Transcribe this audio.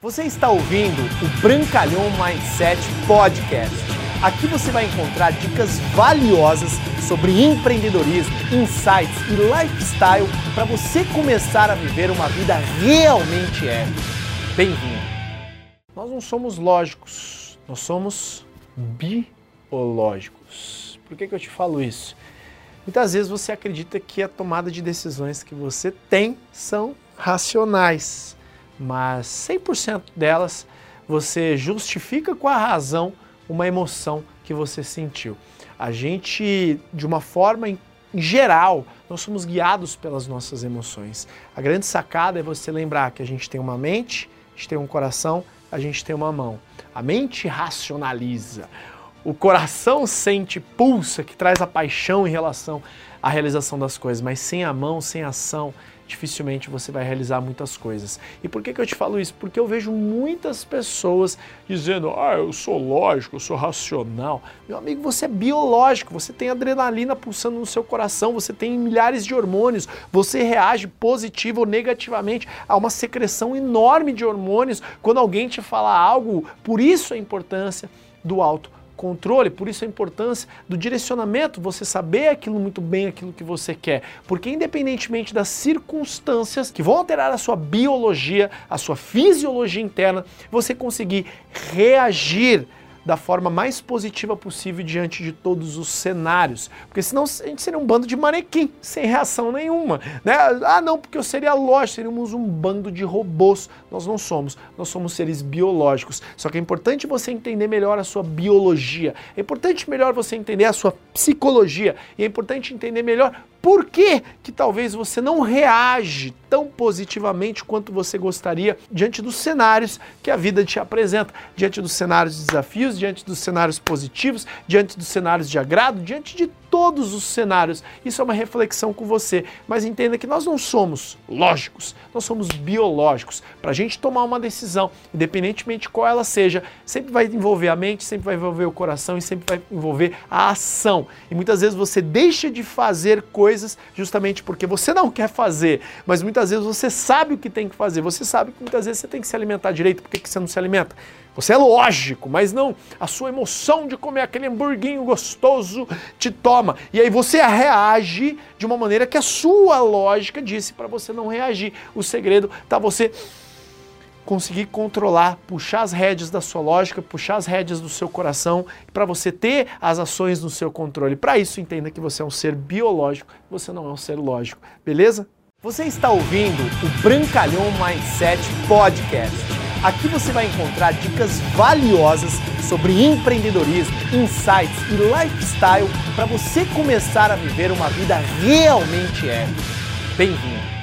Você está ouvindo o Brancalhão Mindset Podcast. Aqui você vai encontrar dicas valiosas sobre empreendedorismo, insights e lifestyle para você começar a viver uma vida realmente épica. Bem-vindo! Nós não somos lógicos, nós somos biológicos. Por que, que eu te falo isso? Muitas vezes você acredita que a tomada de decisões que você tem são racionais mas 100% delas você justifica com a razão uma emoção que você sentiu. A gente, de uma forma em geral, nós somos guiados pelas nossas emoções. A grande sacada é você lembrar que a gente tem uma mente, a gente tem um coração, a gente tem uma mão. A mente racionaliza. O coração sente, pulsa, que traz a paixão em relação à realização das coisas, mas sem a mão, sem ação, dificilmente você vai realizar muitas coisas. E por que, que eu te falo isso? Porque eu vejo muitas pessoas dizendo, ah, eu sou lógico, eu sou racional. Meu amigo, você é biológico, você tem adrenalina pulsando no seu coração, você tem milhares de hormônios, você reage positivo ou negativamente a uma secreção enorme de hormônios quando alguém te fala algo, por isso a importância do alto controle, por isso a importância do direcionamento, você saber aquilo muito bem, aquilo que você quer. Porque independentemente das circunstâncias que vão alterar a sua biologia, a sua fisiologia interna, você conseguir reagir da forma mais positiva possível diante de todos os cenários. Porque senão a gente seria um bando de manequim, sem reação nenhuma. Né? Ah, não, porque eu seria lógico, seríamos um bando de robôs. Nós não somos, nós somos seres biológicos. Só que é importante você entender melhor a sua biologia, é importante melhor você entender a sua psicologia, e é importante entender melhor por que, que talvez você não reage tão positivamente quanto você gostaria diante dos cenários que a vida te apresenta, diante dos cenários de desafios, diante dos cenários positivos, diante dos cenários de agrado, diante de todos os cenários. Isso é uma reflexão com você, mas entenda que nós não somos lógicos, nós somos biológicos. Para a gente tomar uma decisão, independentemente de qual ela seja, sempre vai envolver a mente, sempre vai envolver o coração e sempre vai envolver a ação. E muitas vezes você deixa de fazer coisas justamente porque você não quer fazer, mas muitas vezes você sabe o que tem que fazer, você sabe que muitas vezes você tem que se alimentar direito, por que, que você não se alimenta? Você é lógico, mas não. A sua emoção de comer aquele hamburguinho gostoso te toma. E aí você reage de uma maneira que a sua lógica disse para você não reagir. O segredo está você conseguir controlar, puxar as rédeas da sua lógica, puxar as rédeas do seu coração, para você ter as ações no seu controle. Para isso, entenda que você é um ser biológico, você não é um ser lógico, beleza? Você está ouvindo o Brancalhão Mindset Podcast. Aqui você vai encontrar dicas valiosas sobre empreendedorismo, insights e lifestyle para você começar a viver uma vida realmente épica. Bem-vindo!